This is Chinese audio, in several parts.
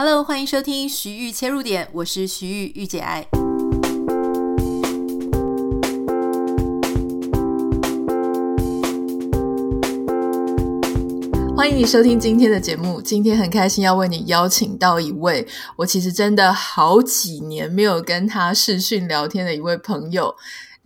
Hello，欢迎收听徐玉切入点，我是徐玉御姐爱。欢迎你收听今天的节目。今天很开心要为你邀请到一位，我其实真的好几年没有跟他视讯聊天的一位朋友。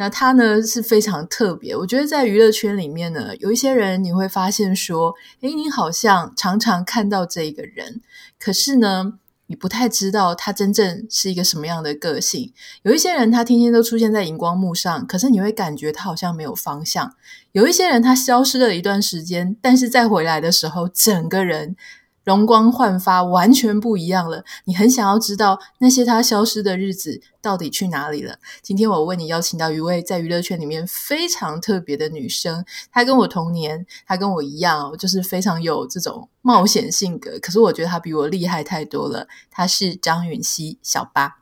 那他呢是非常特别，我觉得在娱乐圈里面呢，有一些人你会发现说，诶，你好像常常看到这一个人，可是呢，你不太知道他真正是一个什么样的个性。有一些人他天天都出现在荧光幕上，可是你会感觉他好像没有方向。有一些人他消失了一段时间，但是再回来的时候，整个人容光焕发，完全不一样了。你很想要知道那些他消失的日子到底去哪里了？今天我为你邀请到一位在娱乐圈里面非常特别的女生，她跟我同年，她跟我一样，就是非常有这种冒险性格。可是我觉得她比我厉害太多了。她是张允熙，小八。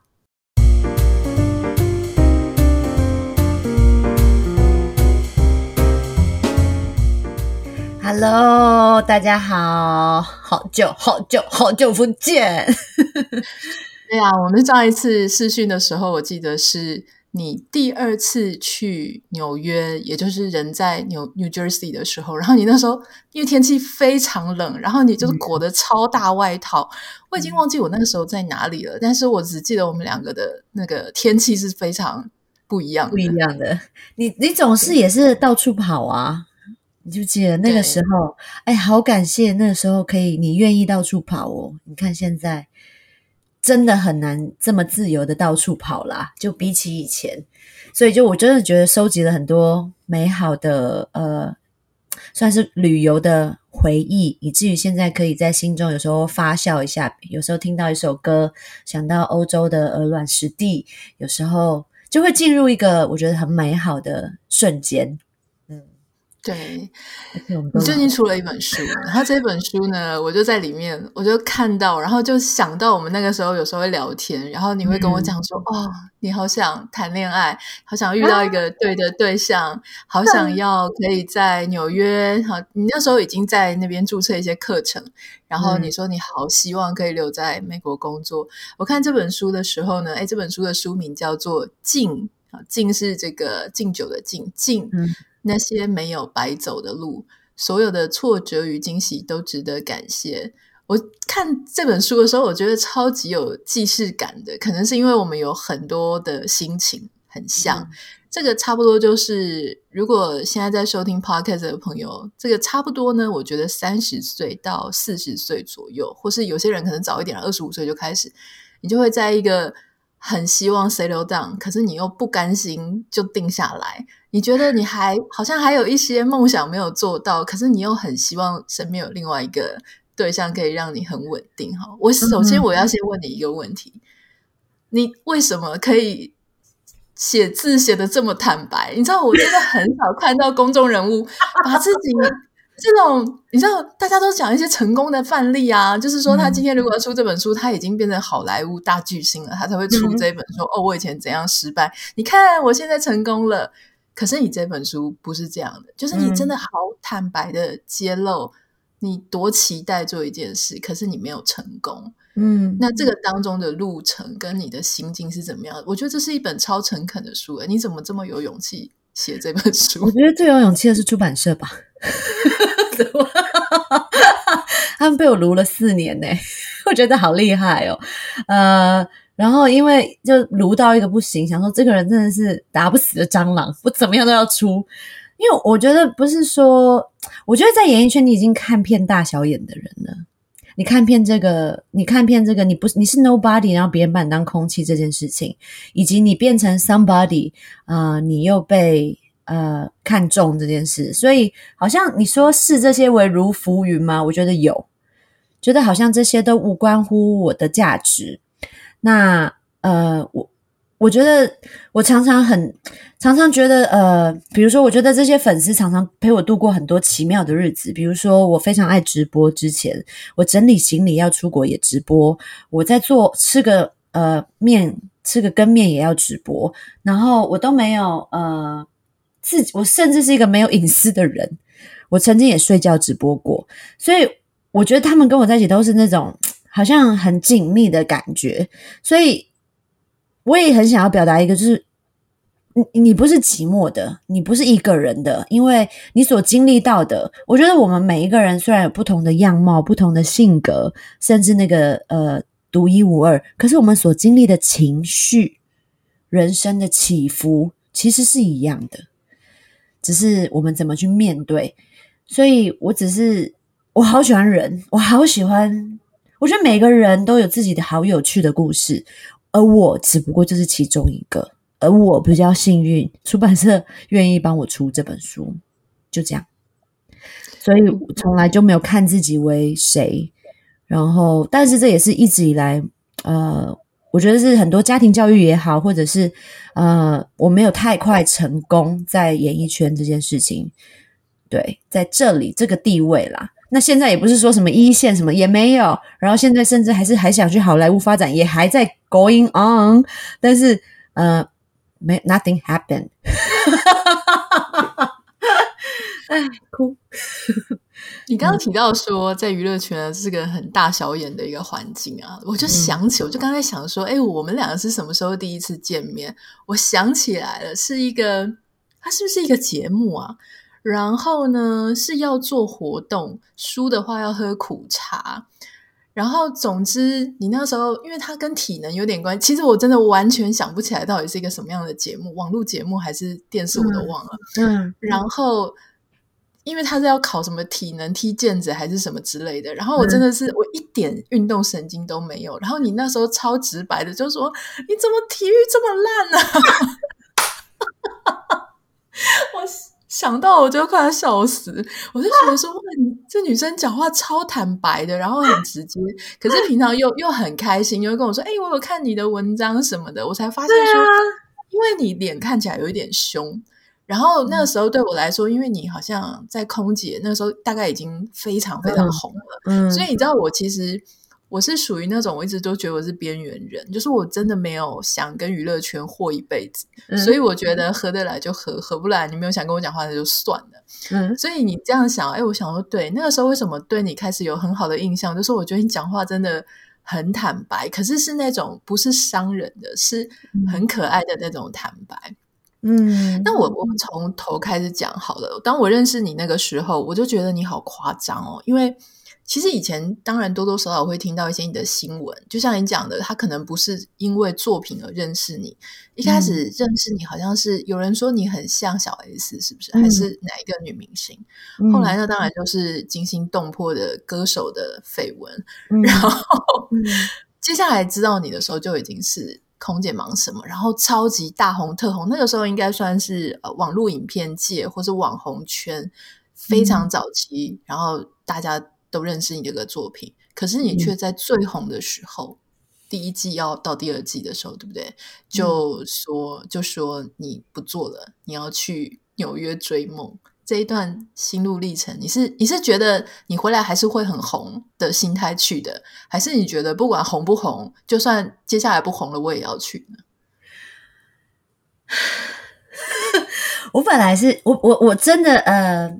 Hello，大家好，好久好久好久不见。对啊，我们上一次试训的时候，我记得是你第二次去纽约，也就是人在纽 New Jersey 的时候。然后你那时候因为天气非常冷，然后你就是裹的超大外套。嗯、我已经忘记我那个时候在哪里了，但是我只记得我们两个的那个天气是非常不一样的，不一样的。你你总是也是到处跑啊。你就记得那个时候，哎，好感谢那个时候可以你愿意到处跑哦。你看现在真的很难这么自由的到处跑啦，就比起以前，所以就我真的觉得收集了很多美好的呃，算是旅游的回忆，以至于现在可以在心中有时候发酵一下，有时候听到一首歌，想到欧洲的鹅卵石地，有时候就会进入一个我觉得很美好的瞬间。对，你最近出了一本书，然后这本书呢，我就在里面，我就看到，然后就想到我们那个时候有时候会聊天，然后你会跟我讲说，嗯、哦，你好想谈恋爱，好想遇到一个。对的对象，啊、好想要可以在纽约，好，你那时候已经在那边注册一些课程，然后你说你好希望可以留在美国工作。嗯、我看这本书的时候呢，诶，这本书的书名叫做《敬》，啊，敬是这个敬酒的敬，敬。嗯那些没有白走的路，所有的挫折与惊喜都值得感谢。我看这本书的时候，我觉得超级有既视感的，可能是因为我们有很多的心情很像。嗯、这个差不多就是，如果现在在收听 Podcast 的朋友，这个差不多呢，我觉得三十岁到四十岁左右，或是有些人可能早一点，二十五岁就开始，你就会在一个很希望 settle down，可是你又不甘心就定下来。你觉得你还好像还有一些梦想没有做到，可是你又很希望身边有另外一个对象可以让你很稳定哈。我首先我要先问你一个问题：嗯、你为什么可以写字写得这么坦白？你知道我真的很少看到公众人物把自己这种你知道大家都讲一些成功的范例啊，就是说他今天如果要出这本书，他已经变成好莱坞大巨星了，他才会出这本书。嗯、哦，我以前怎样失败？你看我现在成功了。可是你这本书不是这样的，就是你真的好坦白的揭露你多期待做一件事，可是你没有成功。嗯，那这个当中的路程跟你的心境是怎么样？我觉得这是一本超诚恳的书，你怎么这么有勇气写这本书？我觉得最有勇气的是出版社吧，他们被我卢了四年呢，我觉得好厉害哦，呃。然后，因为就卢到一个不行，想说这个人真的是打不死的蟑螂，我怎么样都要出。因为我觉得不是说，我觉得在演艺圈你已经看遍大小眼的人了。你看遍这个，你看遍这个，你不是你是 nobody，然后别人把你当空气这件事情，以及你变成 somebody，啊、你又被呃看重这件事，所以好像你说视这些为如浮云吗？我觉得有，觉得好像这些都无关乎我的价值。那呃，我我觉得我常常很常常觉得呃，比如说，我觉得这些粉丝常常陪我度过很多奇妙的日子。比如说，我非常爱直播，之前我整理行李要出国也直播，我在做吃个呃面，吃个羹面也要直播，然后我都没有呃自己，我甚至是一个没有隐私的人。我曾经也睡觉直播过，所以我觉得他们跟我在一起都是那种。好像很紧密的感觉，所以我也很想要表达一个，就是你你不是寂寞的，你不是一个人的，因为你所经历到的，我觉得我们每一个人虽然有不同的样貌、不同的性格，甚至那个呃独一无二，可是我们所经历的情绪、人生的起伏，其实是一样的，只是我们怎么去面对。所以我只是。我好喜欢人，我好喜欢。我觉得每个人都有自己的好有趣的故事，而我只不过就是其中一个。而我比较幸运，出版社愿意帮我出这本书，就这样。所以从来就没有看自己为谁。然后，但是这也是一直以来，呃，我觉得是很多家庭教育也好，或者是呃，我没有太快成功在演艺圈这件事情。对，在这里这个地位啦。那现在也不是说什么一线什么也没有，然后现在甚至还是还想去好莱坞发展，也还在 going on，但是呃，没 nothing happened，哎，哭。你刚刚提到说在娱乐圈是个很大小眼的一个环境啊，我就想起，我就刚才想说，哎，我们两个是什么时候第一次见面？我想起来了，是一个，它是不是一个节目啊？然后呢，是要做活动，输的话要喝苦茶。然后总之，你那时候因为它跟体能有点关系，其实我真的完全想不起来到底是一个什么样的节目，网络节目还是电视，我都忘了。嗯，嗯，然后因为他是要考什么体能踢毽子还是什么之类的，然后我真的是、嗯、我一点运动神经都没有。然后你那时候超直白的就说：“你怎么体育这么烂呢？” 我。想到我就快要笑死，我就觉得说，哇，你这女生讲话超坦白的，然后很直接，可是平常又又很开心，又跟我说，哎、欸，我有看你的文章什么的，我才发现说，因为你脸看起来有一点凶，然后那个时候对我来说，因为你好像在空姐，那个时候大概已经非常非常红了，嗯，所以你知道我其实。我是属于那种我一直都觉得我是边缘人，就是我真的没有想跟娱乐圈混一辈子，嗯，所以我觉得合得来就合，合不来你没有想跟我讲话那就算了。嗯，所以你这样想，哎，我想说对，那个时候为什么对你开始有很好的印象，就是我觉得你讲话真的很坦白，可是是那种不是伤人的，是很可爱的那种坦白。嗯，那我我们从头开始讲好了。当我认识你那个时候，我就觉得你好夸张哦，因为。其实以前当然多多少少会听到一些你的新闻，就像你讲的，他可能不是因为作品而认识你。一开始认识你好像是有人说你很像小 S，是不是？还是哪一个女明星？嗯、后来呢，当然就是惊心动魄的歌手的绯闻。嗯、然后、嗯、接下来知道你的时候，就已经是空姐忙什么，然后超级大红特红。那个时候应该算是呃网络影片界或是网红圈非常早期，嗯、然后大家。都认识你这个作品，可是你却在最红的时候，嗯、第一季要到第二季的时候，对不对？就说、嗯、就说你不做了，你要去纽约追梦。这一段心路历程，你是你是觉得你回来还是会很红的心态去的，还是你觉得不管红不红，就算接下来不红了，我也要去呢？我本来是我我我真的呃。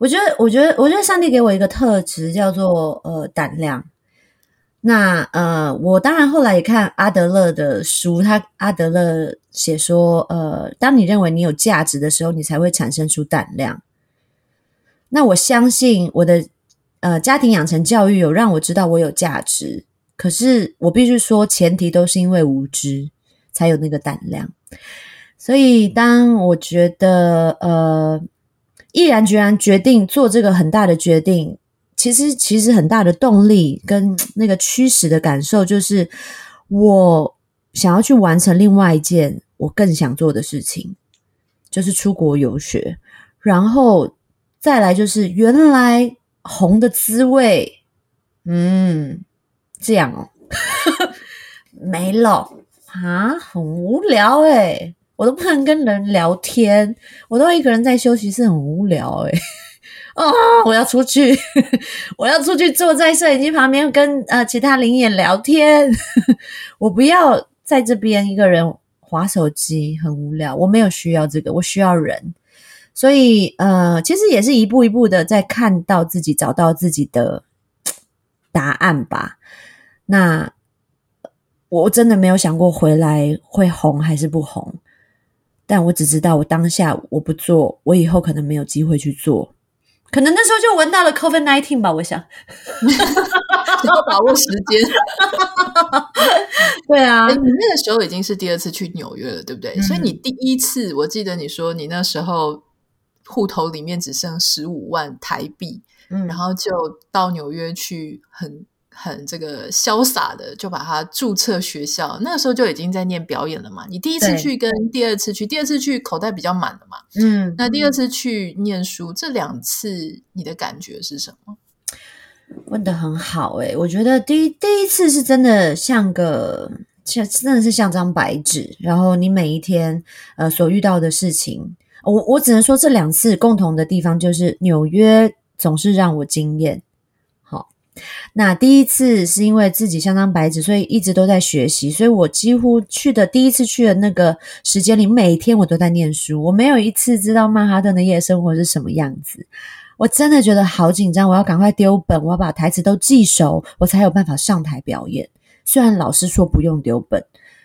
我觉得，我觉得，我觉得上帝给我一个特质，叫做呃胆量。那呃，我当然后来也看阿德勒的书，他阿德勒写说，呃，当你认为你有价值的时候，你才会产生出胆量。那我相信我的呃家庭养成教育有让我知道我有价值，可是我必须说，前提都是因为无知才有那个胆量。所以当我觉得呃。毅然决然决定做这个很大的决定，其实其实很大的动力跟那个驱使的感受，就是我想要去完成另外一件我更想做的事情，就是出国游学，然后再来就是原来红的滋味，嗯，这样哦，没了。啊，很无聊诶我都不能跟人聊天，我都一个人在休息室，很无聊诶啊、哦，我要出去，我要出去坐在摄影机旁边跟呃其他灵眼聊天。我不要在这边一个人划手机，很无聊。我没有需要这个，我需要人。所以呃，其实也是一步一步的在看到自己，找到自己的答案吧。那我真的没有想过回来会红还是不红，但我只知道我当下我不做，我以后可能没有机会去做。可能那时候就闻到了 COVID nineteen 吧，我想，要把握时间。对啊，你那个时候已经是第二次去纽约了，对不对？嗯、所以你第一次，我记得你说你那时候户头里面只剩十五万台币，嗯，然后就到纽约去很。很这个潇洒的就把它注册学校，那个时候就已经在念表演了嘛。你第一次去跟第二次去，第二次去口袋比较满了嘛。嗯，那第二次去念书，这两次你的感觉是什么？问的很好诶，我觉得第一第一次是真的像个像真的是像张白纸，然后你每一天呃所遇到的事情，我我只能说这两次共同的地方就是纽约总是让我惊艳。那第一次是因为自己像张白纸，所以一直都在学习。所以我几乎去的第一次去的那个时间里，每天我都在念书。我没有一次知道曼哈顿的夜生活是什么样子。我真的觉得好紧张，我要赶快丢本，我要把台词都记熟，我才有办法上台表演。虽然老师说不用丢本，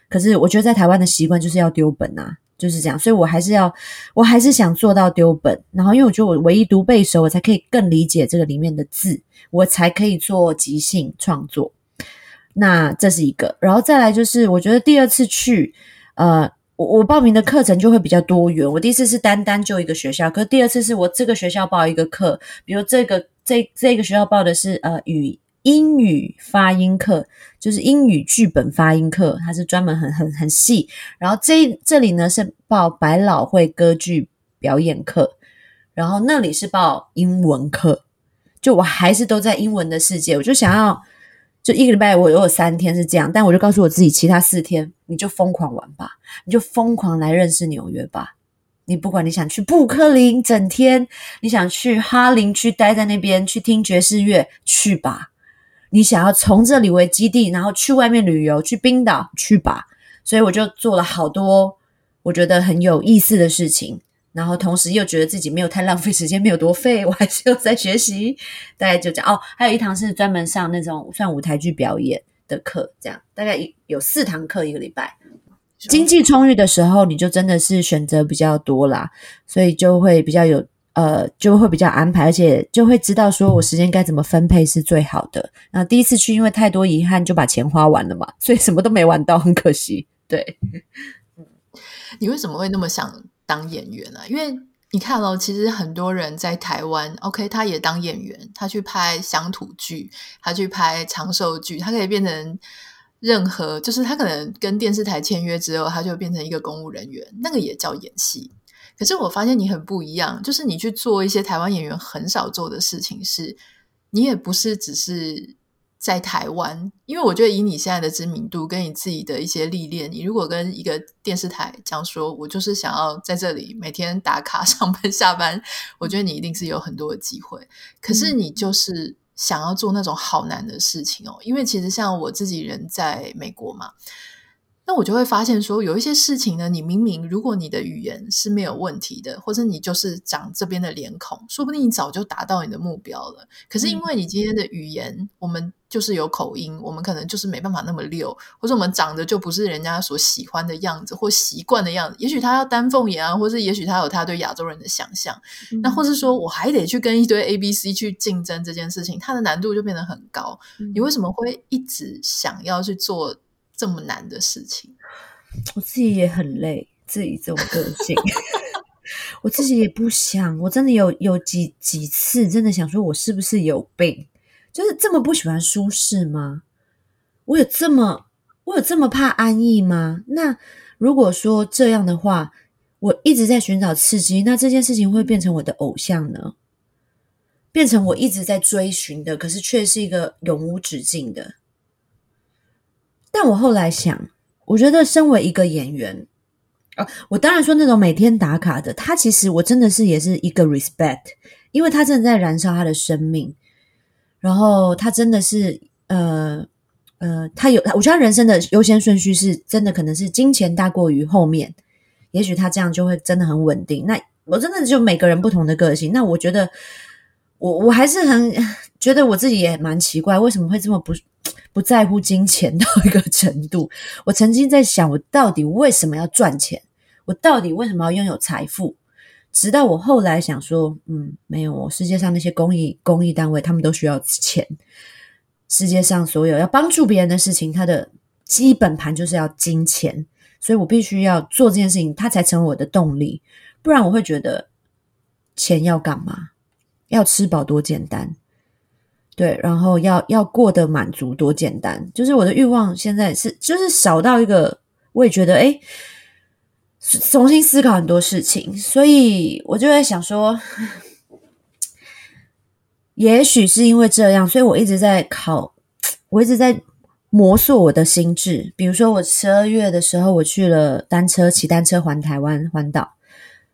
可是我觉得在台湾的习惯就是要丢本啊。就是这样，所以我还是要，我还是想做到丢本。然后，因为我觉得我唯一读背熟，我才可以更理解这个里面的字，我才可以做即兴创作。那这是一个，然后再来就是，我觉得第二次去，呃，我我报名的课程就会比较多元。我第一次是单单就一个学校，可是第二次是我这个学校报一个课，比如这个这这个学校报的是呃语。英语发音课就是英语剧本发音课，它是专门很很很细。然后这这里呢是报百老汇歌剧表演课，然后那里是报英文课。就我还是都在英文的世界，我就想要就一个礼拜我有三天是这样，但我就告诉我自己，其他四天你就疯狂玩吧，你就疯狂来认识纽约吧。你不管你想去布克林整天，你想去哈林区待在那边去听爵士乐，去吧。你想要从这里为基地，然后去外面旅游，去冰岛去吧。所以我就做了好多我觉得很有意思的事情，然后同时又觉得自己没有太浪费时间，没有多废，我还是有在学习。大概就这样哦。还有一堂是专门上那种算舞台剧表演的课，这样大概有四堂课一个礼拜。经济充裕的时候，你就真的是选择比较多啦，所以就会比较有。呃，就会比较安排，而且就会知道说我时间该怎么分配是最好的。那第一次去，因为太多遗憾，就把钱花完了嘛，所以什么都没玩到，很可惜。对，你为什么会那么想当演员呢？因为你看哦，其实很多人在台湾，OK，他也当演员，他去拍乡土剧，他去拍长寿剧，他可以变成任何，就是他可能跟电视台签约之后，他就变成一个公务人员，那个也叫演戏。可是我发现你很不一样，就是你去做一些台湾演员很少做的事情，是你也不是只是在台湾，因为我觉得以你现在的知名度跟你自己的一些历练，你如果跟一个电视台讲说，我就是想要在这里每天打卡 上班下班，我觉得你一定是有很多的机会。可是你就是想要做那种好难的事情哦，因为其实像我自己人在美国嘛。那我就会发现说，有一些事情呢，你明明如果你的语言是没有问题的，或者你就是长这边的脸孔，说不定你早就达到你的目标了。可是因为你今天的语言，嗯、我们就是有口音，我们可能就是没办法那么溜，或者我们长得就不是人家所喜欢的样子或习惯的样子。也许他要丹凤眼啊，或是也许他有他对亚洲人的想象。嗯、那或是说我还得去跟一堆 A、B、C 去竞争这件事情，它的难度就变得很高。嗯、你为什么会一直想要去做？这么难的事情，我自己也很累。自己这种个性，我自己也不想。我真的有有几几次，真的想说，我是不是有病？就是这么不喜欢舒适吗？我有这么我有这么怕安逸吗？那如果说这样的话，我一直在寻找刺激，那这件事情会变成我的偶像呢？变成我一直在追寻的，可是却是一个永无止境的。但我后来想，我觉得身为一个演员，啊，我当然说那种每天打卡的，他其实我真的是也是一个 respect，因为他真的在燃烧他的生命，然后他真的是呃呃，他有，我觉得他人生的优先顺序是真的可能是金钱大过于后面，也许他这样就会真的很稳定。那我真的就每个人不同的个性，那我觉得我我还是很觉得我自己也蛮奇怪，为什么会这么不。不在乎金钱到一个程度。我曾经在想，我到底为什么要赚钱？我到底为什么要拥有财富？直到我后来想说，嗯，没有，世界上那些公益公益单位，他们都需要钱。世界上所有要帮助别人的事情，它的基本盘就是要金钱，所以我必须要做这件事情，它才成为我的动力。不然我会觉得钱要干嘛？要吃饱多简单，对，然后要要过得满足多简单。就是我的欲望现在是就是少到一个，我也觉得诶重新思考很多事情，所以我就在想说，也许是因为这样，所以我一直在考，我一直在磨塑我的心智。比如说，我十二月的时候，我去了单车，骑单车环台湾环岛，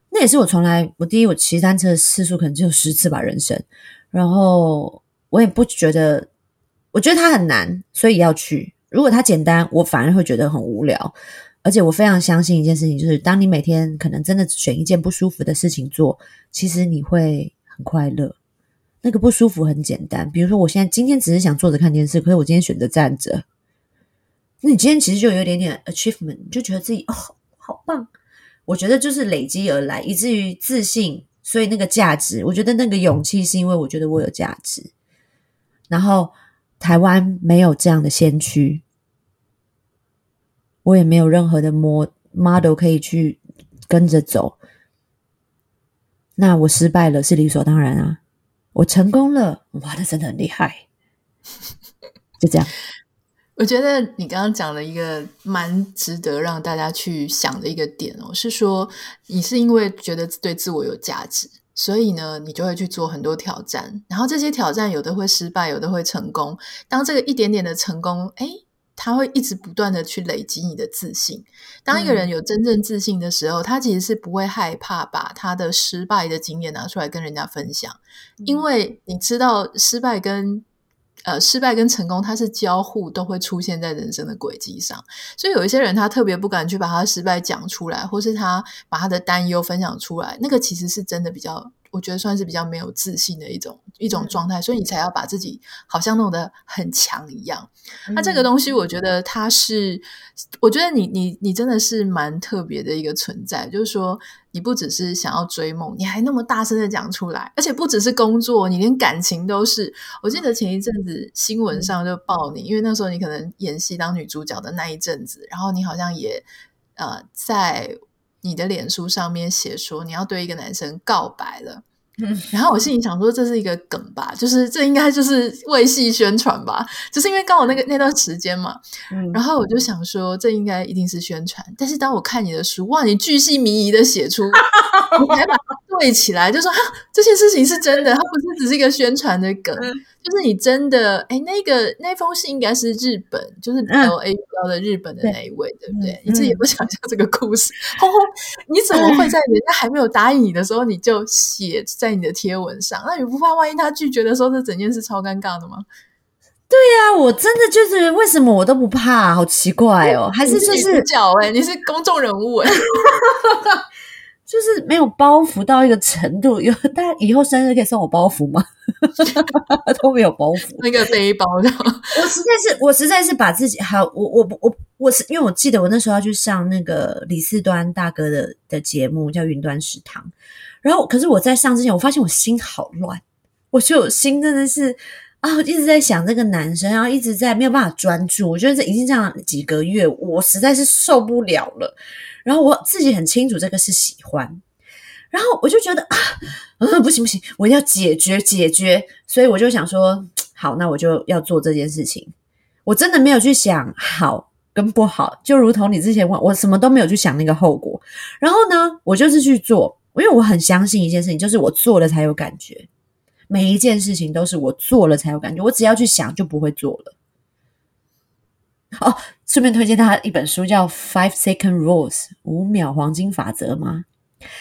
那也是我从来我第一我骑单车的次数可能只有十次吧，人生。然后我也不觉得，我觉得它很难，所以要去。如果它简单，我反而会觉得很无聊。而且我非常相信一件事情，就是当你每天可能真的选一件不舒服的事情做，其实你会很快乐。那个不舒服很简单，比如说我现在今天只是想坐着看电视，可是我今天选择站着，那你今天其实就有一点点 achievement，你就觉得自己哦好棒。我觉得就是累积而来，以至于自信，所以那个价值，我觉得那个勇气是因为我觉得我有价值。然后台湾没有这样的先驱。我也没有任何的模 model 可以去跟着走，那我失败了是理所当然啊。我成功了，哇，那真的很厉害。就这样，我觉得你刚刚讲了一个蛮值得让大家去想的一个点哦，是说你是因为觉得对自我有价值，所以呢，你就会去做很多挑战，然后这些挑战有的会失败，有的会成功。当这个一点点的成功，哎。他会一直不断的去累积你的自信。当一个人有真正自信的时候，嗯、他其实是不会害怕把他的失败的经验拿出来跟人家分享，嗯、因为你知道失败跟呃失败跟成功，它是交互都会出现在人生的轨迹上。所以有一些人他特别不敢去把他失败讲出来，或是他把他的担忧分享出来，那个其实是真的比较。我觉得算是比较没有自信的一种一种状态，所以你才要把自己好像弄得很强一样。那这个东西，我觉得它是，我觉得你你你真的是蛮特别的一个存在。就是说，你不只是想要追梦，你还那么大声的讲出来，而且不只是工作，你连感情都是。我记得前一阵子新闻上就报你，因为那时候你可能演戏当女主角的那一阵子，然后你好像也呃在。你的脸书上面写说你要对一个男生告白了，嗯，然后我心里想说这是一个梗吧，就是这应该就是为戏宣传吧，就是因为刚好那个那段时间嘛，嗯，然后我就想说这应该一定是宣传，但是当我看你的书，哇，你巨细靡遗的写出，你还把它对起来，就说哈，这件事情是真的，它不是只是一个宣传的梗。嗯就是你真的哎，那个那封信应该是日本，就是 L A 标的日本的那一位，嗯、对不对？嗯、你自己也不想象这个故事，吼吼、嗯，你怎么会在人家还没有答应你的时候，你就写在你的贴文上？那你不怕万一他拒绝的时候，这整件事超尴尬的吗？对呀、啊，我真的就是为什么我都不怕，好奇怪哦，还是就是角哎，你是公众人物哎。就是没有包袱到一个程度，有大家以后生日可以送我包袱吗？都没有包袱，那个背包的。我实在是，我实在是把自己好，我我我我是因为我记得我那时候要去上那个李四端大哥的的节目，叫云端食堂。然后，可是我在上之前，我发现我心好乱，我就心真的是啊，一直在想这个男生，然后一直在没有办法专注。我觉得这已经这样几个月，我实在是受不了了。然后我自己很清楚这个是喜欢，然后我就觉得啊，嗯，不行不行，我要解决解决，所以我就想说，好，那我就要做这件事情。我真的没有去想好跟不好，就如同你之前问我，什么都没有去想那个后果。然后呢，我就是去做，因为我很相信一件事情，就是我做了才有感觉。每一件事情都是我做了才有感觉，我只要去想就不会做了。哦，顺便推荐他一本书，叫《Five Second Rules》五秒黄金法则吗？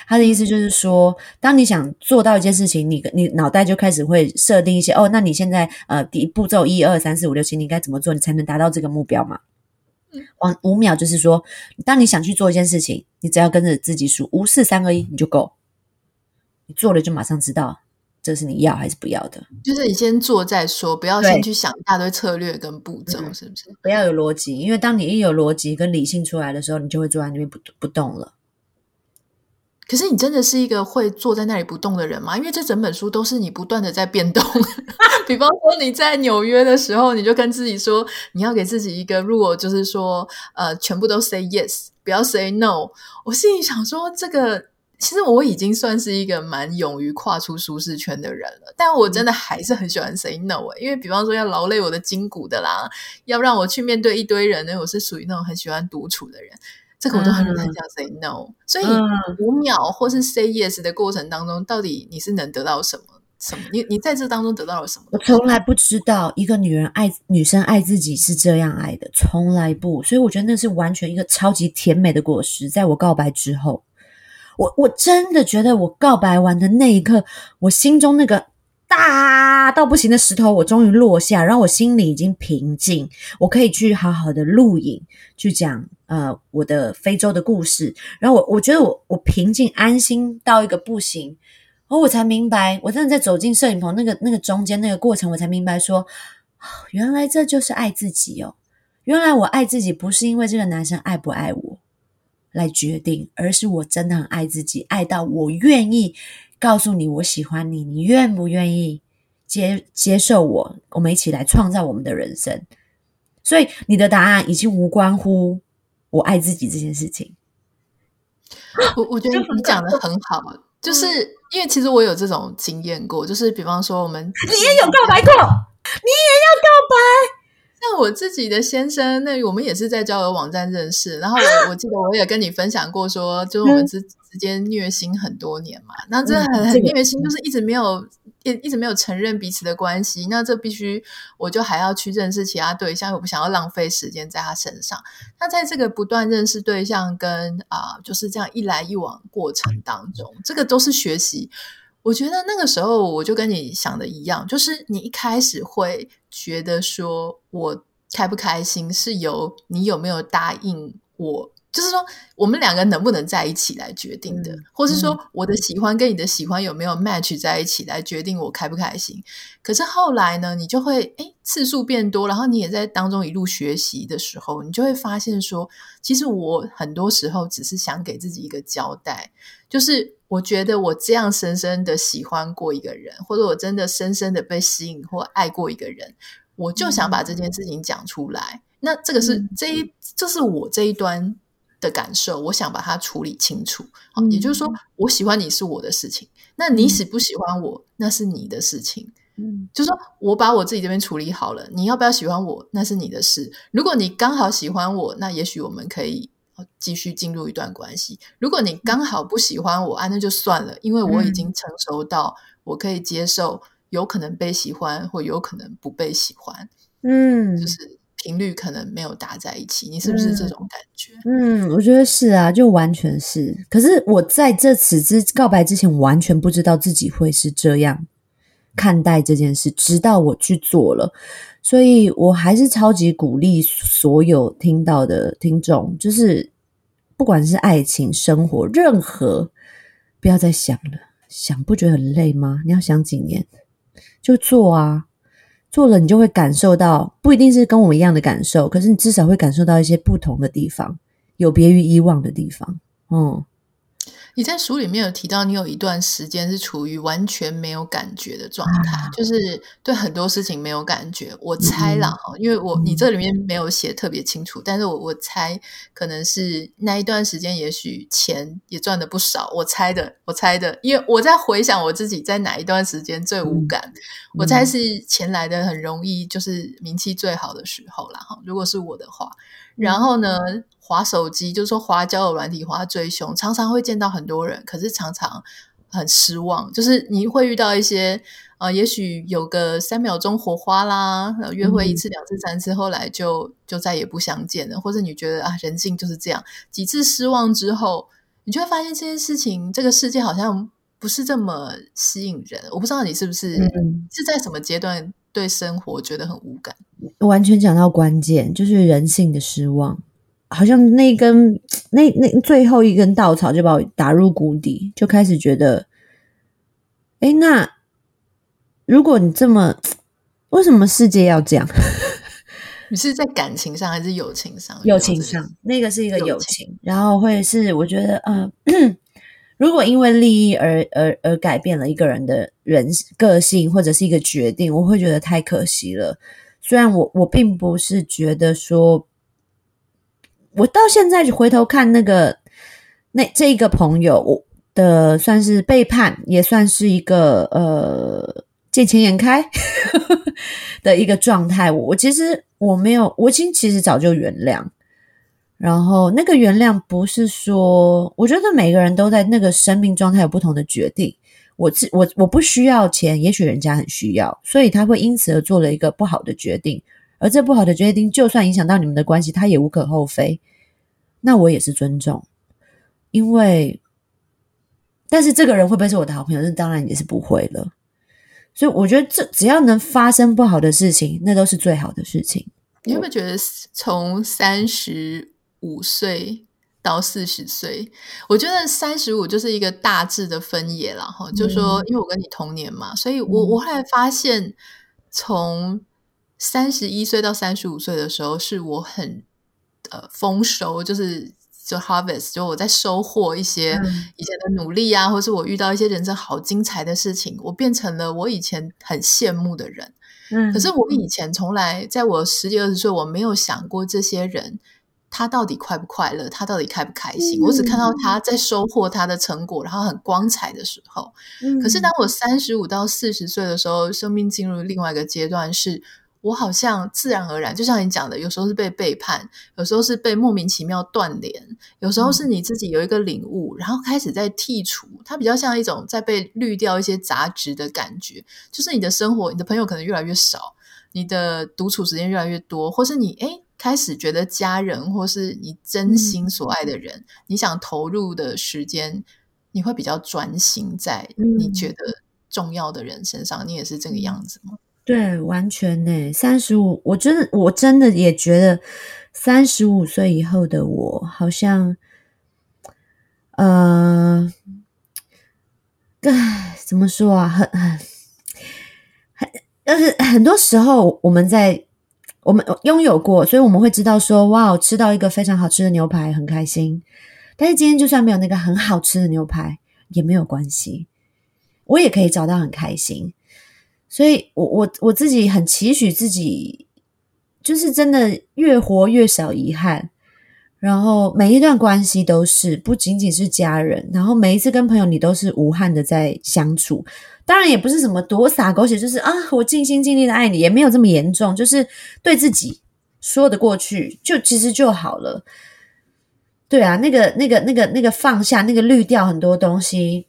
他的意思就是说，当你想做到一件事情，你你脑袋就开始会设定一些哦，那你现在呃，第一步骤一二三四五六七，你该怎么做，你才能达到这个目标嘛？往五秒就是说，当你想去做一件事情，你只要跟着自己数五四三二一，你就够，你做了就马上知道。这是你要还是不要的？就是你先做再说，不要先去想一大堆策略跟步骤，是不是？不要有逻辑，因为当你一有逻辑跟理性出来的时候，你就会坐在那边不不动了。可是你真的是一个会坐在那里不动的人吗？因为这整本书都是你不断的在变动。比方说你在纽约的时候，你就跟自己说，你要给自己一个，如果就是说，呃，全部都 say yes，不要 say no。我心里想说，这个其实我已经算是一个蛮勇于跨出舒适圈的人了，但我真的还是很喜欢 say no，欸。因为比方说要劳累我的筋骨的啦，要让我去面对一堆人呢，我是属于那种很喜欢独处的人。这个我都很很想 say no，、嗯、所以五秒或是 say yes 的过程当中，到底你是能得到什么？什么？你你在这当中得到了什么？我从来不知道一个女人爱女生爱自己是这样爱的，从来不。所以我觉得那是完全一个超级甜美的果实。在我告白之后，我我真的觉得我告白完的那一刻，我心中那个。大到不行的石头，我终于落下，然后我心里已经平静，我可以去好好的录影，去讲呃我的非洲的故事。然后我我觉得我我平静安心到一个不行，然后我才明白，我真的在走进摄影棚那个那个中间那个过程，我才明白说，原来这就是爱自己哦，原来我爱自己不是因为这个男生爱不爱我来决定，而是我真的很爱自己，爱到我愿意。告诉你我喜欢你，你愿不愿意接接受我？我们一起来创造我们的人生。所以你的答案已经无关乎我爱自己这件事情。我我觉得你讲的很好，就是因为其实我有这种经验过，就是比方说我们你也有告白过，你也要告白。像我自己的先生，那我们也是在交友网站认识，然后我我记得我也跟你分享过说，说就是我们之之间虐心很多年嘛，那这很很虐心，就是一直没有一一直没有承认彼此的关系，那这必须我就还要去认识其他对象，我不想要浪费时间在他身上。那在这个不断认识对象跟啊、呃、就是这样一来一往过程当中，这个都是学习。我觉得那个时候我就跟你想的一样，就是你一开始会觉得说我开不开心是由你有没有答应我，就是说我们两个能不能在一起来决定的，或是说我的喜欢跟你的喜欢有没有 match 在一起来决定我开不开心。可是后来呢，你就会诶次数变多，然后你也在当中一路学习的时候，你就会发现说，其实我很多时候只是想给自己一个交代，就是。我觉得我这样深深的喜欢过一个人，或者我真的深深的被吸引或爱过一个人，我就想把这件事情讲出来。嗯、那这个是这一，这是我这一端的感受，我想把它处理清楚。好、嗯，也就是说，我喜欢你是我的事情，那你喜不喜欢我，那是你的事情。嗯，就是说我把我自己这边处理好了，你要不要喜欢我，那是你的事。如果你刚好喜欢我，那也许我们可以。继续进入一段关系。如果你刚好不喜欢我，啊，那就算了，因为我已经成熟到我可以接受有可能被喜欢，或有可能不被喜欢。嗯，就是频率可能没有搭在一起。你是不是这种感觉？嗯，我觉得是啊，就完全是。可是我在这此之告白之前，完全不知道自己会是这样看待这件事，直到我去做了。所以我还是超级鼓励所有听到的听众，就是不管是爱情、生活，任何不要再想了。想不觉得很累吗？你要想几年，就做啊！做了你就会感受到，不一定是跟我们一样的感受，可是你至少会感受到一些不同的地方，有别于以往的地方。嗯。你在书里面有提到，你有一段时间是处于完全没有感觉的状态，就是对很多事情没有感觉。我猜啦，因为我你这里面没有写特别清楚，但是我我猜可能是那一段时间，也许钱也赚的不少。我猜的，我猜的，因为我在回想我自己在哪一段时间最无感，我猜是钱来的很容易，就是名气最好的时候啦。哈，如果是我的话，然后呢？滑手机，就是说滑交友软体滑最凶，常常会见到很多人，可是常常很失望。就是你会遇到一些，呃，也许有个三秒钟火花啦，约会一次、两次、三次，后来就就再也不相见了。或者你觉得啊，人性就是这样，几次失望之后，你就会发现这件事情，这个世界好像不是这么吸引人。我不知道你是不是、嗯、是在什么阶段对生活觉得很无感？完全讲到关键，就是人性的失望。好像那根 那那最后一根稻草就把我打入谷底，就开始觉得，哎，那如果你这么，为什么世界要这样？你是在感情上还是友情上？友情上，那个是一个友情，然后会是我觉得，嗯、呃，如果因为利益而而而改变了一个人的人个性或者是一个决定，我会觉得太可惜了。虽然我我并不是觉得说，我到现在就回头看那个那这一个朋友我的算是背叛，也算是一个呃。见钱眼开 的一个状态，我其实我没有，我已经其实早就原谅。然后那个原谅不是说，我觉得每个人都在那个生命状态有不同的决定。我自我我不需要钱，也许人家很需要，所以他会因此而做了一个不好的决定。而这不好的决定，就算影响到你们的关系，他也无可厚非。那我也是尊重，因为，但是这个人会不会是我的好朋友？那当然也是不会了。所以我觉得，这只要能发生不好的事情，那都是最好的事情。你有没有觉得，从三十五岁到四十岁，我觉得三十五就是一个大致的分野了哈。就是说，因为我跟你同年嘛，所以我我后来发现，从三十一岁到三十五岁的时候，是我很呃丰收，就是。就 harvest，就我在收获一些以前的努力啊，嗯、或是我遇到一些人生好精彩的事情，我变成了我以前很羡慕的人。嗯，可是我以前从来在我十几二十岁，我没有想过这些人他到底快不快乐，他到底开不开心。嗯、我只看到他在收获他的成果，然后很光彩的时候。嗯、可是当我三十五到四十岁的时候，生命进入另外一个阶段是。我好像自然而然，就像你讲的，有时候是被背叛，有时候是被莫名其妙断联，有时候是你自己有一个领悟，然后开始在剔除，它比较像一种在被滤掉一些杂质的感觉。就是你的生活，你的朋友可能越来越少，你的独处时间越来越多，或是你诶开始觉得家人或是你真心所爱的人，嗯、你想投入的时间，你会比较专心在你觉得重要的人身上。嗯、你也是这个样子吗？对，完全呢。三十五，我真的，我真的也觉得，三十五岁以后的我，好像，呃，唉，怎么说啊？很很很，但是很多时候，我们在我们拥有过，所以我们会知道说，哇，吃到一个非常好吃的牛排，很开心。但是今天就算没有那个很好吃的牛排，也没有关系，我也可以找到很开心。所以我，我我自己很期许自己，就是真的越活越少遗憾，然后每一段关系都是不仅仅是家人，然后每一次跟朋友你都是无憾的在相处。当然也不是什么多洒狗血，就是啊，我尽心尽力的爱你，也没有这么严重，就是对自己说得过去，就其实就好了。对啊，那个那个那个那个放下，那个滤掉很多东西。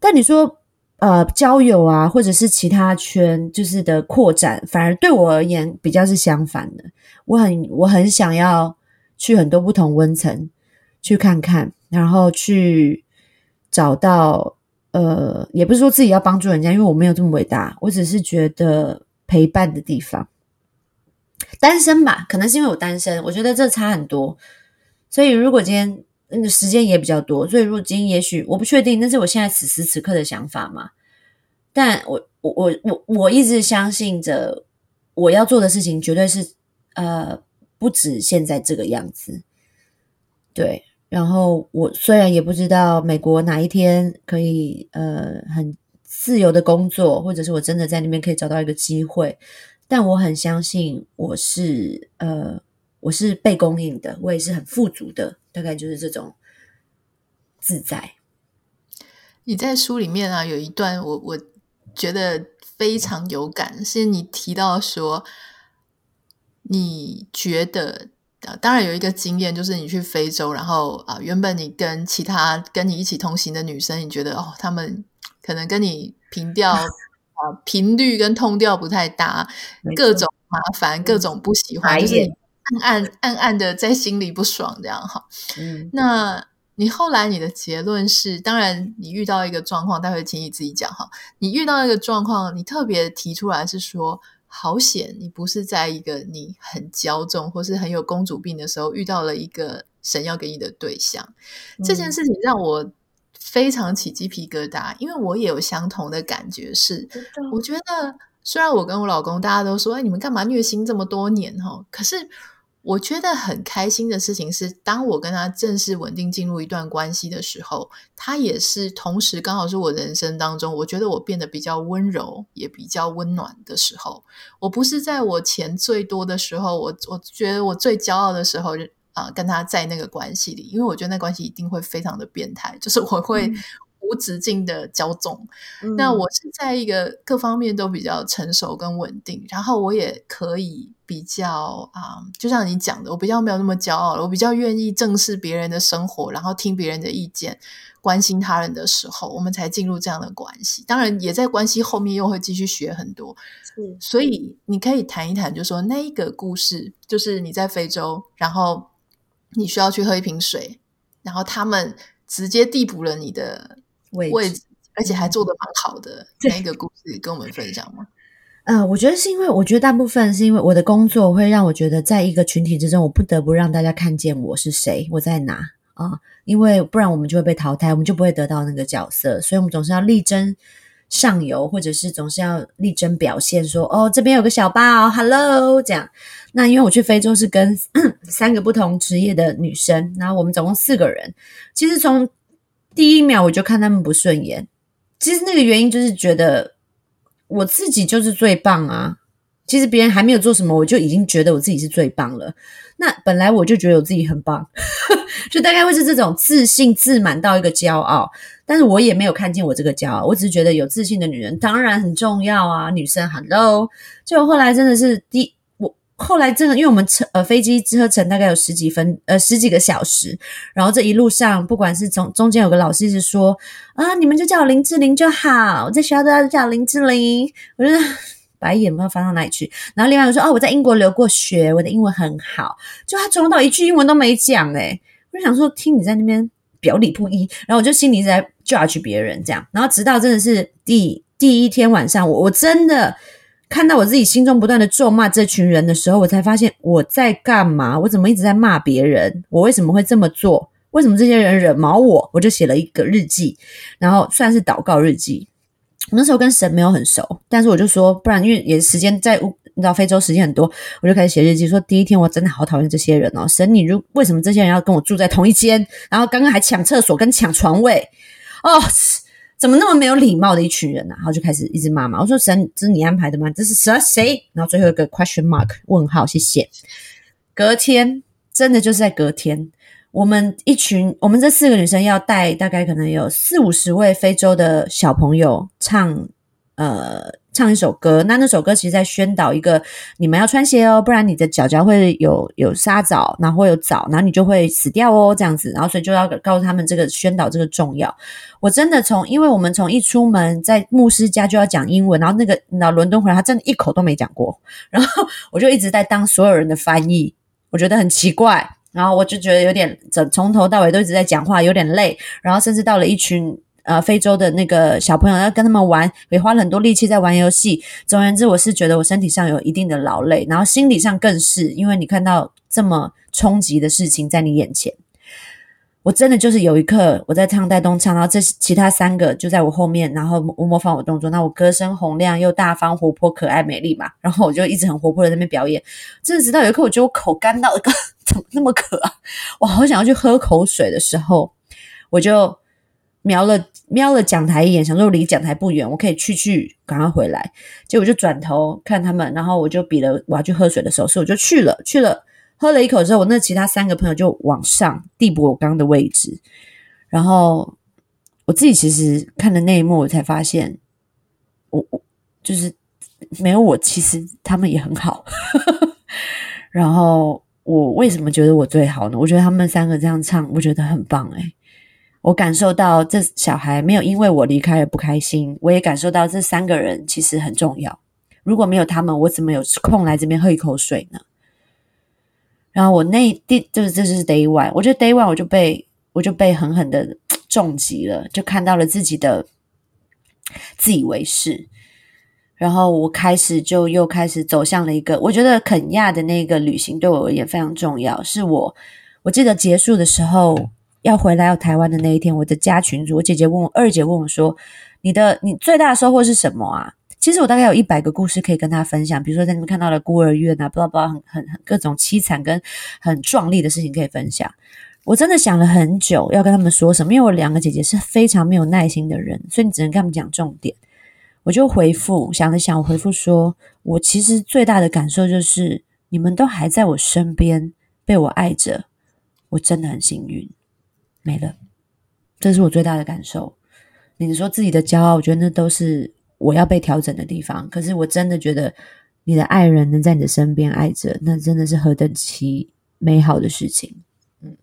但你说。呃，交友啊，或者是其他圈，就是的扩展，反而对我而言比较是相反的。我很我很想要去很多不同温层去看看，然后去找到呃，也不是说自己要帮助人家，因为我没有这么伟大，我只是觉得陪伴的地方。单身吧，可能是因为我单身，我觉得这差很多。所以如果今天。那个时间也比较多，所以如今也许我不确定，那是我现在此时此刻的想法嘛。但我我我我我一直相信着我要做的事情绝对是呃不止现在这个样子。对，然后我虽然也不知道美国哪一天可以呃很自由的工作，或者是我真的在那边可以找到一个机会，但我很相信我是呃我是被供应的，我也是很富足的。大概就是这种自在。你在书里面啊，有一段我我觉得非常有感，是你提到说，你觉得当然有一个经验，就是你去非洲，然后啊，原本你跟其他跟你一起同行的女生，你觉得哦，她们可能跟你频调 啊频率跟通调不太搭，各种麻烦，各种不喜欢，就是。暗暗暗暗的在心里不爽，这样哈。嗯，那你后来你的结论是，当然你遇到一个状况，待会请你自己讲哈。你遇到一个状况，你特别提出来是说，好险你不是在一个你很骄纵或是很有公主病的时候遇到了一个神要给你的对象。嗯，这件事情让我非常起鸡皮疙瘩，因为我也有相同的感觉是，是我觉得虽然我跟我老公大家都说，哎，你们干嘛虐心这么多年哈？可是。我觉得很开心的事情是，当我跟他正式稳定进入一段关系的时候，他也是同时刚好是我人生当中，我觉得我变得比较温柔，也比较温暖的时候。我不是在我钱最多的时候，我我觉得我最骄傲的时候啊、跟他在那个关系里，因为我觉得那关系一定会非常的变态，就是我会。无止境的骄纵，嗯、那我是在一个各方面都比较成熟跟稳定，然后我也可以比较啊、嗯，就像你讲的，我比较没有那么骄傲了，我比较愿意正视别人的生活，然后听别人的意见，关心他人的时候，我们才进入这样的关系。当然，也在关系后面又会继续学很多。是，所以你可以谈一谈，就说那一个故事，就是你在非洲，然后你需要去喝一瓶水，然后他们直接递补了你的。位置，而且还做的蛮好的，那一个故事跟我们分享吗？嗯、呃，我觉得是因为，我觉得大部分是因为我的工作会让我觉得，在一个群体之中，我不得不让大家看见我是谁，我在哪啊？因为不然我们就会被淘汰，我们就不会得到那个角色，所以我们总是要力争上游，或者是总是要力争表现说，说哦，这边有个小包，Hello，这样。那因为我去非洲是跟 三个不同职业的女生，然后我们总共四个人，其实从第一秒我就看他们不顺眼，其实那个原因就是觉得我自己就是最棒啊！其实别人还没有做什么，我就已经觉得我自己是最棒了。那本来我就觉得我自己很棒，就大概会是这种自信自满到一个骄傲。但是我也没有看见我这个骄傲，我只是觉得有自信的女人当然很重要啊，女生 Hello。就后来真的是第。后来真的，因为我们车呃飞机车程大概有十几分呃十几个小时，然后这一路上不管是中中间有个老师一直说啊，你们就叫我林志玲就好，我在学校都要叫林志玲，我觉得 白眼不知道翻到哪里去。然后另外一个说哦，我在英国留过学，我的英文很好，就他从头到一句英文都没讲诶，我就想说听你在那边表里不一，然后我就心里一直在 judge 别人这样，然后直到真的是第第一天晚上，我我真的。看到我自己心中不断的咒骂这群人的时候，我才发现我在干嘛？我怎么一直在骂别人？我为什么会这么做？为什么这些人惹毛我？我就写了一个日记，然后算是祷告日记。那时候跟神没有很熟，但是我就说，不然因为也时间在，你知道非洲时间很多，我就开始写日记，说第一天我真的好讨厌这些人哦，神你如为什么这些人要跟我住在同一间？然后刚刚还抢厕所跟抢床位哦。怎么那么没有礼貌的一群人呢、啊？然后就开始一直骂嘛。我说神，这是你安排的吗？这是谁？谁？然后最后一个 question mark 问号，谢谢。隔天真的就是在隔天，我们一群我们这四个女生要带大概可能有四五十位非洲的小朋友唱呃。唱一首歌，那那首歌其实在宣导一个，你们要穿鞋哦，不然你的脚脚会有有沙蚤，然后会有蚤，然后你就会死掉哦，这样子，然后所以就要告诉他们这个宣导这个重要。我真的从，因为我们从一出门在牧师家就要讲英文，然后那个那伦敦回来，他真的一口都没讲过，然后我就一直在当所有人的翻译，我觉得很奇怪，然后我就觉得有点从从头到尾都一直在讲话，有点累，然后甚至到了一群。呃，非洲的那个小朋友要跟他们玩，也花了很多力气在玩游戏。总而言之，我是觉得我身体上有一定的劳累，然后心理上更是，因为你看到这么冲击的事情在你眼前，我真的就是有一刻我在唱带动唱，然后这其他三个就在我后面，然后我模仿我动作，那我歌声洪亮又大方、活泼、可爱、美丽嘛，然后我就一直很活泼的在那边表演。真的直到有一刻，我觉得我口干到 怎么那么渴啊，我好想要去喝口水的时候，我就。瞄了瞄了讲台一眼，想说离讲台不远，我可以去去，赶快回来。结果我就转头看他们，然后我就比了我要去喝水的手势，我就去了去了，喝了一口之后，我那其他三个朋友就往上递补我刚刚的位置。然后我自己其实看的那一幕，我才发现，我我就是没有我，其实他们也很好。然后我为什么觉得我最好呢？我觉得他们三个这样唱，我觉得很棒诶。我感受到这小孩没有因为我离开而不开心，我也感受到这三个人其实很重要。如果没有他们，我怎么有空来这边喝一口水呢？然后我那第就是这是 day one，我觉得 day one 我就被我就被狠狠的重击了，就看到了自己的自以为是。然后我开始就又开始走向了一个，我觉得肯亚的那个旅行对我而言非常重要。是我我记得结束的时候。要回来到台湾的那一天，我的家群组，我姐姐问我，二姐问我说：“你的你最大的收获是什么啊？”其实我大概有一百个故事可以跟她分享，比如说在你们看到的孤儿院啊，巴拉巴拉，很很很各种凄惨跟很壮丽的事情可以分享。我真的想了很久要跟他们说什么，因为我两个姐姐是非常没有耐心的人，所以你只能跟他们讲重点。我就回复，想了想，我回复说，我其实最大的感受就是你们都还在我身边，被我爱着，我真的很幸运。没了，这是我最大的感受。你说自己的骄傲，我觉得那都是。我要被调整的地方，可是我真的觉得你的爱人能在你的身边爱着，那真的是何等其美好的事情。嗯，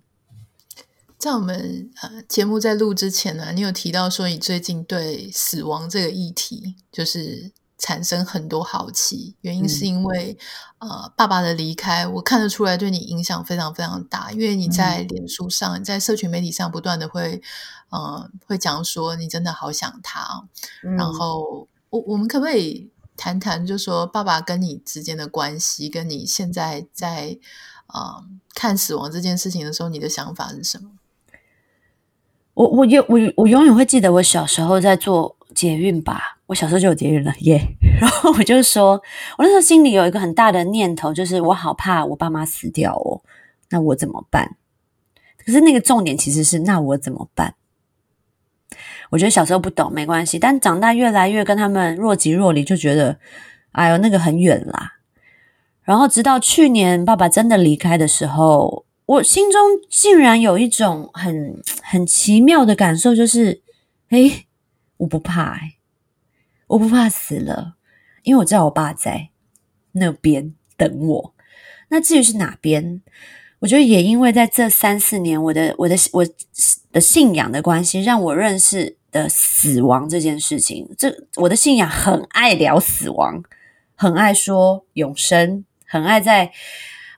在我们呃节目在录之前呢，你有提到说你最近对死亡这个议题就是产生很多好奇，原因是因为、嗯、呃爸爸的离开，我看得出来对你影响非常非常大，因为你在脸书上、嗯、在社群媒体上不断的会。嗯，会讲说你真的好想他，嗯、然后我我们可不可以谈谈，就说爸爸跟你之间的关系，跟你现在在嗯看死亡这件事情的时候，你的想法是什么？我我永我我永远会记得我小时候在做捷运吧，我小时候就有捷运了耶。然后我就说，我那时候心里有一个很大的念头，就是我好怕我爸妈死掉哦，那我怎么办？可是那个重点其实是，那我怎么办？我觉得小时候不懂没关系，但长大越来越跟他们若即若离，就觉得哎呦那个很远啦。然后直到去年爸爸真的离开的时候，我心中竟然有一种很很奇妙的感受，就是哎，我不怕哎，我不怕死了，因为我知道我爸在那边等我。那至于是哪边？我觉得也因为在这三四年，我的我的我的信仰的关系，让我认识的死亡这件事情。这我的信仰很爱聊死亡，很爱说永生，很爱在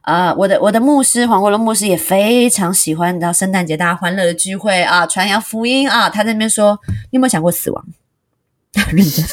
啊、我的我的牧师黄国伦牧师也非常喜欢，到圣诞节大家欢乐的聚会啊，传扬福音啊，他在那边说，你有没有想过死亡？认真，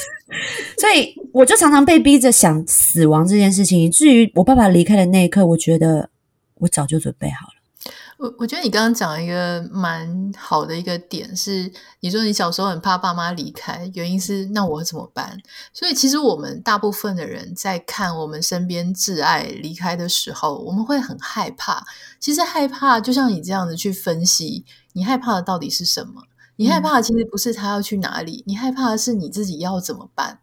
所以我就常常被逼着想死亡这件事情，以至于我爸爸离开的那一刻，我觉得。我早就准备好了。我我觉得你刚刚讲一个蛮好的一个点是，你说你小时候很怕爸妈离开，原因是那我怎么办？所以其实我们大部分的人在看我们身边挚爱离开的时候，我们会很害怕。其实害怕就像你这样子去分析，你害怕的到底是什么？你害怕的其实不是他要去哪里，你害怕的是你自己要怎么办？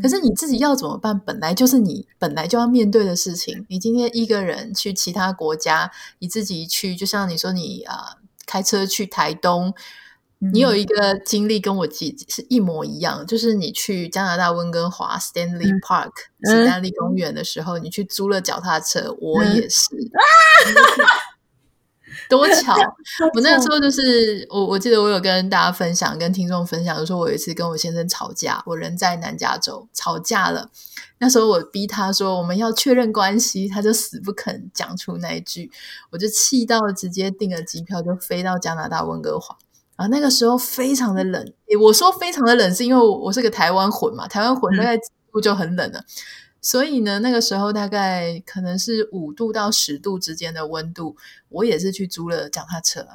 可是你自己要怎么办？本来就是你本来就要面对的事情。你今天一个人去其他国家，你自己去，就像你说你啊、呃，开车去台东，你有一个经历跟我记是一模一样，就是你去加拿大温哥华 Stanley Park，史丹利公园的时候，你去租了脚踏车，我也是。多巧！我那个时候就是我，我记得我有跟大家分享，跟听众分享，就说我有一次跟我先生吵架，我人在南加州吵架了。那时候我逼他说我们要确认关系，他就死不肯讲出那一句，我就气到直接订了机票，就飞到加拿大温哥华。然后那个时候非常的冷，我说非常的冷是因为我是个台湾混嘛，台湾混大概几度就很冷了。嗯所以呢，那个时候大概可能是五度到十度之间的温度，我也是去租了脚踏车，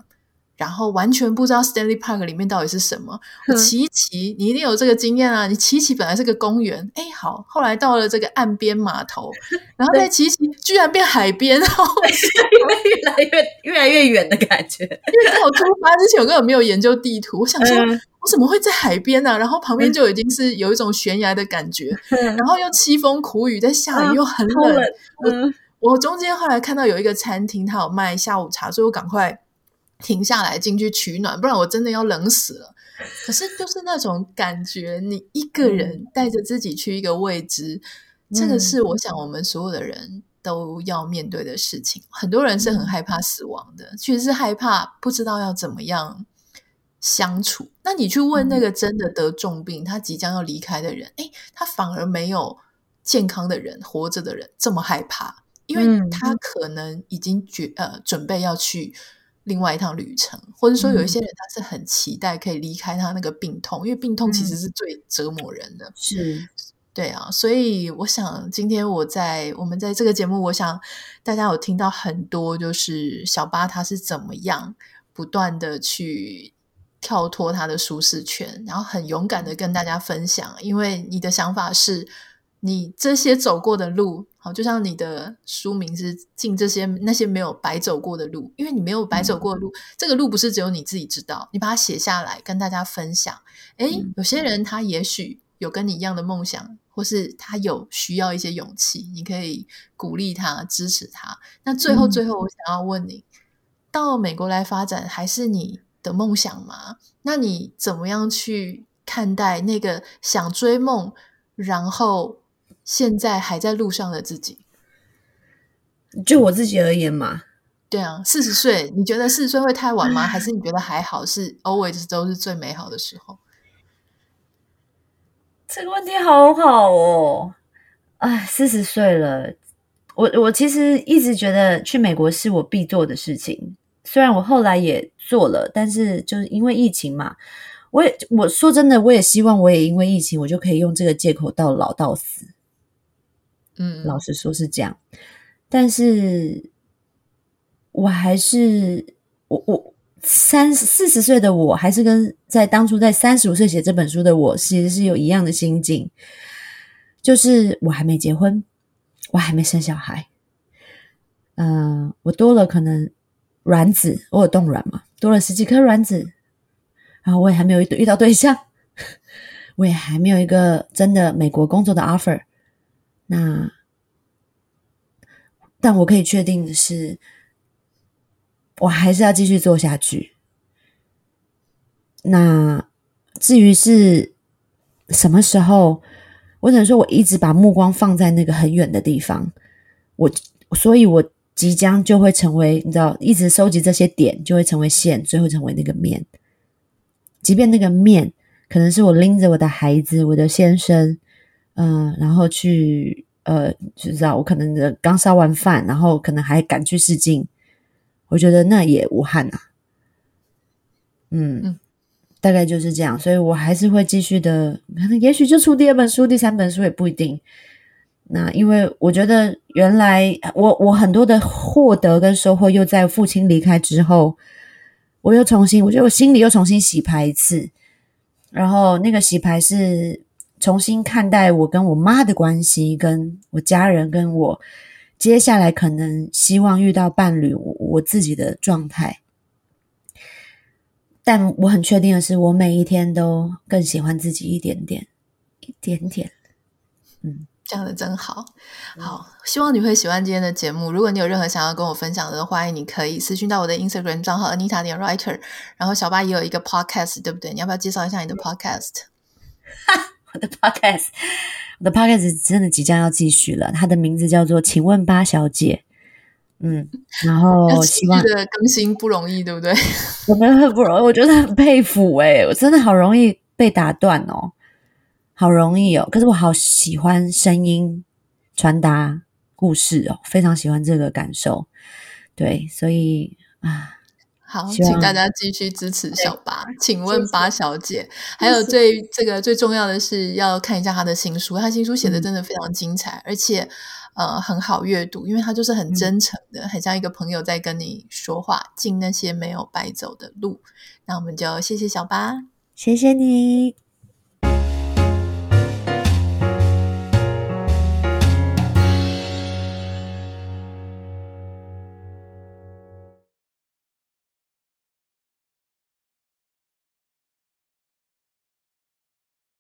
然后完全不知道 Stanley Park 里面到底是什么。我骑一骑，你一定有这个经验啊！你骑一骑本来是个公园，哎，好，后来到了这个岸边码头，然后再骑一骑，居然变海边，然后 越来越越来越远的感觉。因为在我出发之前，我根本没有研究地图，我想说。嗯我怎么会在海边呢、啊？然后旁边就已经是有一种悬崖的感觉，嗯、然后又凄风苦雨，在下雨又很冷。啊嗯、我我中间后来看到有一个餐厅，它有卖下午茶，所以我赶快停下来进去取暖，不然我真的要冷死了。可是就是那种感觉，你一个人带着自己去一个未知，嗯、这个是我想我们所有的人都要面对的事情。很多人是很害怕死亡的，其实是害怕不知道要怎么样。相处，那你去问那个真的得重病，嗯、他即将要离开的人，诶，他反而没有健康的人活着的人这么害怕，因为他可能已经决呃准备要去另外一趟旅程，或者说有一些人他是很期待可以离开他那个病痛，因为病痛其实是最折磨人的。是，对啊，所以我想今天我在我们在这个节目，我想大家有听到很多，就是小八他是怎么样。不断的去跳脱他的舒适圈，然后很勇敢的跟大家分享，因为你的想法是。你这些走过的路，好，就像你的书名是“进这些那些没有白走过的路”，因为你没有白走过的路，嗯、这个路不是只有你自己知道，你把它写下来跟大家分享。诶，嗯、有些人他也许有跟你一样的梦想，或是他有需要一些勇气，你可以鼓励他、支持他。那最后，最后，我想要问你，嗯、到美国来发展还是你的梦想吗？那你怎么样去看待那个想追梦，然后？现在还在路上的自己，就我自己而言嘛，对啊，四十岁，你觉得四十岁会太晚吗？还是你觉得还好？是 always 都是最美好的时候？这个问题好好哦，哎，四十岁了，我我其实一直觉得去美国是我必做的事情，虽然我后来也做了，但是就是因为疫情嘛，我也我说真的，我也希望我也因为疫情，我就可以用这个借口到老到死。嗯，老实说是这样，但是我还是我我三四十岁的我还是跟在当初在三十五岁写这本书的我其实是有一样的心境，就是我还没结婚，我还没生小孩，嗯、呃，我多了可能卵子，我有冻卵嘛，多了十几颗卵子，然后我也还没有遇到对象，我也还没有一个真的美国工作的 offer。那，但我可以确定的是，我还是要继续做下去。那至于是什么时候，我只能说我一直把目光放在那个很远的地方。我，所以我即将就会成为，你知道，一直收集这些点，就会成为线，最后成为那个面。即便那个面可能是我拎着我的孩子，我的先生。嗯、呃，然后去呃，就知道我可能刚烧完饭，然后可能还赶去试镜，我觉得那也无憾啊。嗯，嗯大概就是这样，所以我还是会继续的，可能也许就出第二本书、第三本书也不一定。那因为我觉得原来我我很多的获得跟收获，又在父亲离开之后，我又重新，我觉得我心里又重新洗牌一次，然后那个洗牌是。重新看待我跟我妈的关系，跟我家人，跟我接下来可能希望遇到伴侣，我，我自己的状态。但我很确定的是，我每一天都更喜欢自己一点点，一点点。嗯，这样的真好。好，希望你会喜欢今天的节目。如果你有任何想要跟我分享的，欢迎你可以私讯到我的 Instagram 账号 Anita 点 Writer。然后小巴也有一个 Podcast，对不对？你要不要介绍一下你的 Podcast？哈。我的 podcast，我的 podcast 真的即将要继续了。它的名字叫做“请问八小姐”。嗯，然后希望的更新不容易，对不对？我们很不容易，我觉得很佩服哎，我真的好容易被打断哦，好容易哦。可是我好喜欢声音传达故事哦，非常喜欢这个感受。对，所以啊。好，请大家继续支持小八。请问八小姐，还有最这个最重要的是要看一下她的新书，她新书写的真的非常精彩，嗯、而且呃很好阅读，因为她就是很真诚的，嗯、很像一个朋友在跟你说话，进那些没有白走的路。那我们就谢谢小八，谢谢你。